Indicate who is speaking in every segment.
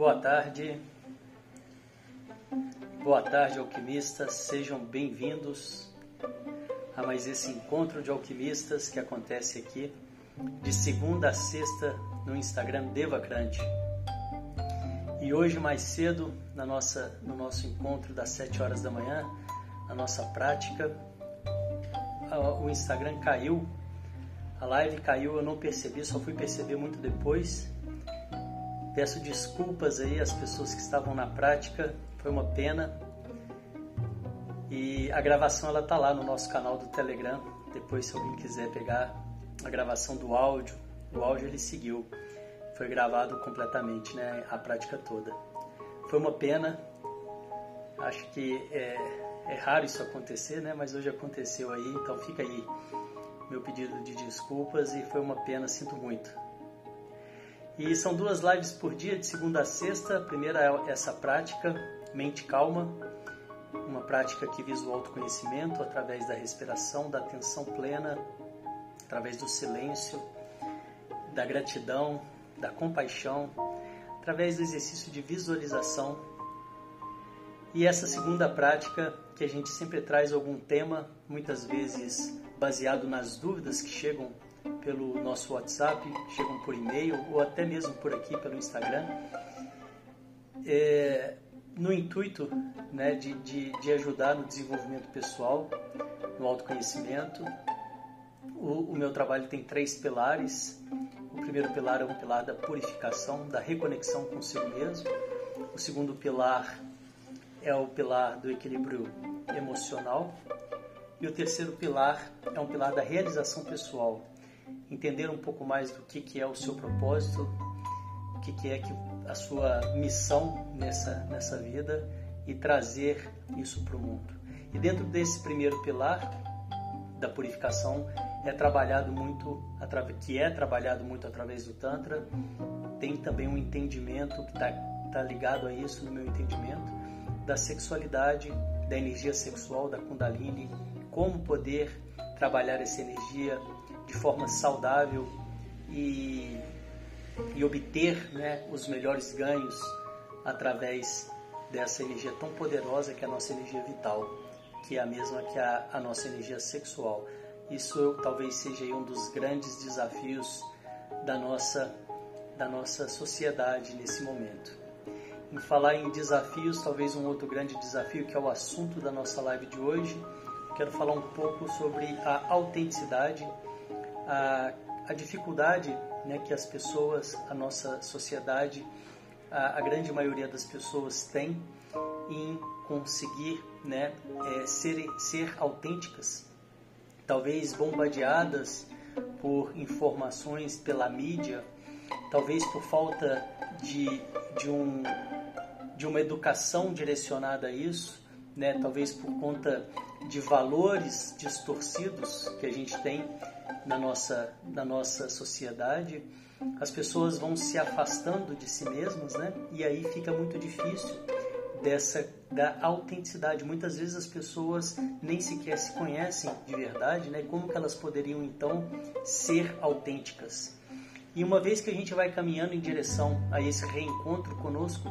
Speaker 1: Boa tarde. Boa tarde, alquimistas. Sejam bem-vindos a mais esse encontro de alquimistas que acontece aqui de segunda a sexta no Instagram Devacrante. E hoje mais cedo, na nossa, no nosso encontro das 7 horas da manhã, a nossa prática, o Instagram caiu, a live caiu, eu não percebi, só fui perceber muito depois. Peço desculpas aí às pessoas que estavam na prática, foi uma pena. E a gravação ela tá lá no nosso canal do Telegram. Depois, se alguém quiser pegar a gravação do áudio, o áudio ele seguiu, foi gravado completamente, né, a prática toda. Foi uma pena. Acho que é, é raro isso acontecer, né? Mas hoje aconteceu aí, então fica aí meu pedido de desculpas e foi uma pena, sinto muito. E são duas lives por dia, de segunda a sexta. A primeira é essa prática, mente calma, uma prática que visa o autoconhecimento através da respiração, da atenção plena, através do silêncio, da gratidão, da compaixão, através do exercício de visualização. E essa segunda prática, que a gente sempre traz algum tema, muitas vezes baseado nas dúvidas que chegam pelo nosso WhatsApp, chegam por e-mail ou até mesmo por aqui pelo Instagram, é, no intuito né, de, de, de, ajudar no desenvolvimento pessoal, no autoconhecimento. O, o meu trabalho tem três pilares. O primeiro pilar é um pilar da purificação, da reconexão consigo mesmo. O segundo pilar é o pilar do equilíbrio emocional. E o terceiro pilar é um pilar da realização pessoal, entender um pouco mais do que, que é o seu propósito, o que, que é que a sua missão nessa, nessa vida e trazer isso para o mundo. E dentro desse primeiro pilar da purificação é trabalhado muito, que é trabalhado muito através do Tantra, tem também um entendimento que está tá ligado a isso no meu entendimento, da sexualidade, da energia sexual, da Kundalini, como poder trabalhar essa energia de forma saudável e, e obter né, os melhores ganhos através dessa energia tão poderosa que é a nossa energia vital, que é a mesma que a, a nossa energia sexual. Isso talvez seja um dos grandes desafios da nossa, da nossa sociedade nesse momento. Em falar em desafios, talvez um outro grande desafio que é o assunto da nossa live de hoje, quero falar um pouco sobre a autenticidade a, a dificuldade né, que as pessoas, a nossa sociedade, a, a grande maioria das pessoas tem em conseguir né, é, ser, ser autênticas, talvez bombardeadas por informações pela mídia, talvez por falta de, de, um, de uma educação direcionada a isso, né, talvez por conta de valores distorcidos que a gente tem na nossa, na nossa sociedade, as pessoas vão se afastando de si mesmas, né? E aí fica muito difícil dessa da autenticidade. Muitas vezes as pessoas nem sequer se conhecem de verdade, né? Como que elas poderiam então ser autênticas? E uma vez que a gente vai caminhando em direção a esse reencontro conosco,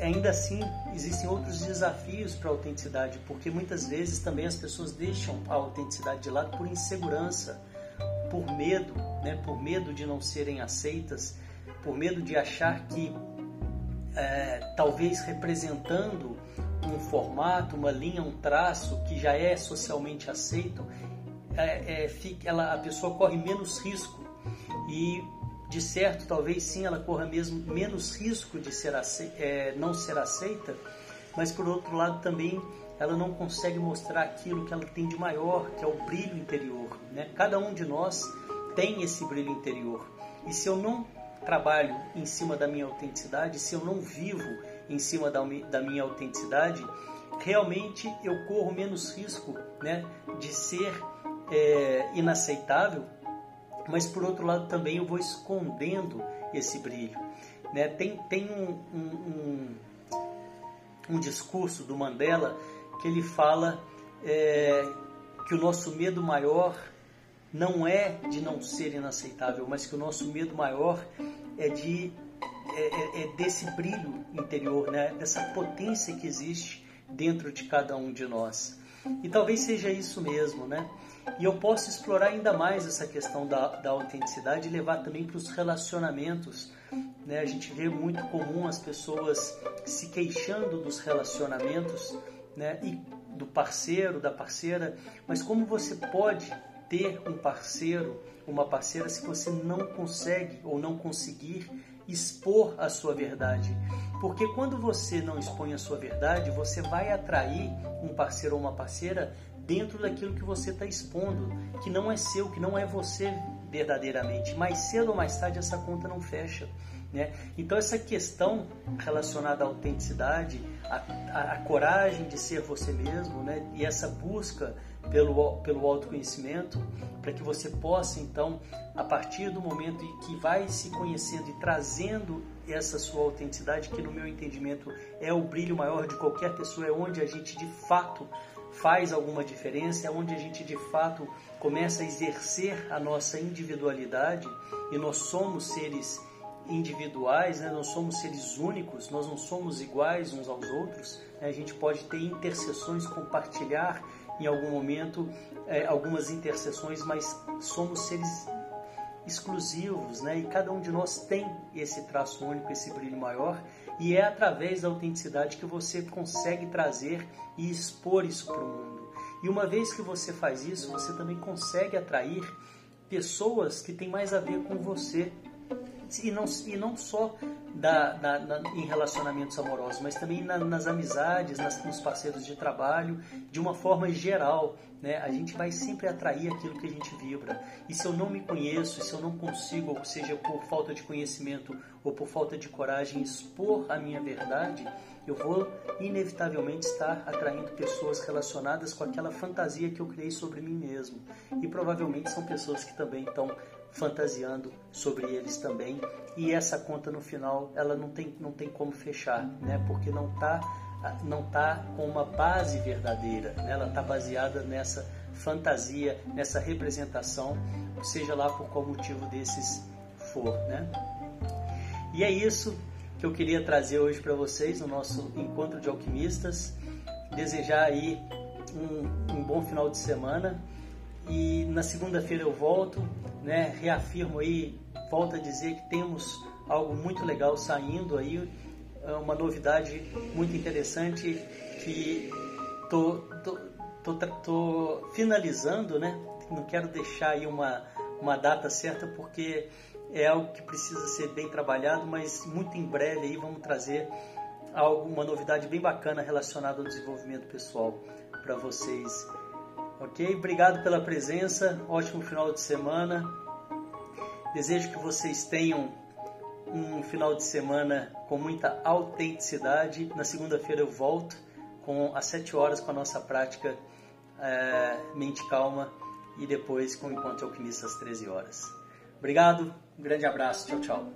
Speaker 1: ainda assim existem outros desafios para a autenticidade, porque muitas vezes também as pessoas deixam a autenticidade de lado por insegurança, por medo, né, por medo de não serem aceitas, por medo de achar que é, talvez representando um formato, uma linha, um traço que já é socialmente aceito, é, é, fica, ela, a pessoa corre menos risco. E de certo talvez sim ela corra mesmo menos risco de ser é, não ser aceita, mas por outro lado também ela não consegue mostrar aquilo que ela tem de maior, que é o brilho interior. Né? Cada um de nós tem esse brilho interior. E se eu não trabalho em cima da minha autenticidade, se eu não vivo em cima da, da minha autenticidade, realmente eu corro menos risco né, de ser é, inaceitável, mas por outro lado também eu vou escondendo esse brilho. Né? Tem, tem um, um, um, um discurso do Mandela que ele fala é, que o nosso medo maior não é de não ser inaceitável, mas que o nosso medo maior é de é, é, é desse brilho interior, né? dessa potência que existe dentro de cada um de nós. E talvez seja isso mesmo, né? E eu posso explorar ainda mais essa questão da, da autenticidade e levar também para os relacionamentos. Né? A gente vê muito comum as pessoas se queixando dos relacionamentos né? e do parceiro, da parceira, mas como você pode ter um parceiro, uma parceira, se você não consegue ou não conseguir expor a sua verdade. Porque quando você não expõe a sua verdade, você vai atrair um parceiro ou uma parceira dentro daquilo que você está expondo, que não é seu, que não é você verdadeiramente. Mais cedo ou mais tarde essa conta não fecha. Né? Então essa questão relacionada à autenticidade, a, a, a coragem de ser você mesmo, né? e essa busca pelo, pelo autoconhecimento, para que você possa então, a partir do momento em que vai se conhecendo e trazendo essa sua autenticidade, que no meu entendimento é o brilho maior de qualquer pessoa, é onde a gente de fato faz alguma diferença, é onde a gente de fato começa a exercer a nossa individualidade e nós somos seres individuais, né? nós somos seres únicos, nós não somos iguais uns aos outros, né? a gente pode ter interseções, compartilhar em algum momento é, algumas interseções, mas somos seres exclusivos, né? E cada um de nós tem esse traço único, esse brilho maior, e é através da autenticidade que você consegue trazer e expor isso para o mundo. E uma vez que você faz isso, você também consegue atrair pessoas que têm mais a ver com você. E não, e não só da, da, na, em relacionamentos amorosos, mas também na, nas amizades, nas, nos parceiros de trabalho, de uma forma geral. Né? A gente vai sempre atrair aquilo que a gente vibra. E se eu não me conheço, se eu não consigo, ou seja por falta de conhecimento ou por falta de coragem, expor a minha verdade, eu vou inevitavelmente estar atraindo pessoas relacionadas com aquela fantasia que eu criei sobre mim mesmo. E provavelmente são pessoas que também estão fantasiando sobre eles também e essa conta no final ela não tem, não tem como fechar, né? Porque não está não tá com uma base verdadeira, né? ela está baseada nessa fantasia, nessa representação, seja lá por qual motivo desses for, né? E é isso que eu queria trazer hoje para vocês no nosso encontro de alquimistas. Desejar aí um, um bom final de semana e na segunda-feira eu volto, né? Reafirmo aí, volto a dizer que temos algo muito legal saindo aí, é uma novidade muito interessante que tô, tô, tô, tô finalizando, né? Não quero deixar aí uma, uma data certa porque é algo que precisa ser bem trabalhado, mas muito em breve aí vamos trazer algo, uma novidade bem bacana relacionada ao desenvolvimento pessoal para vocês Ok? Obrigado pela presença. Ótimo final de semana. Desejo que vocês tenham um final de semana com muita autenticidade. Na segunda-feira eu volto com às 7 horas com a nossa prática é, Mente Calma e depois com o Encontro Alquimista às 13 horas. Obrigado, um grande abraço, tchau, tchau.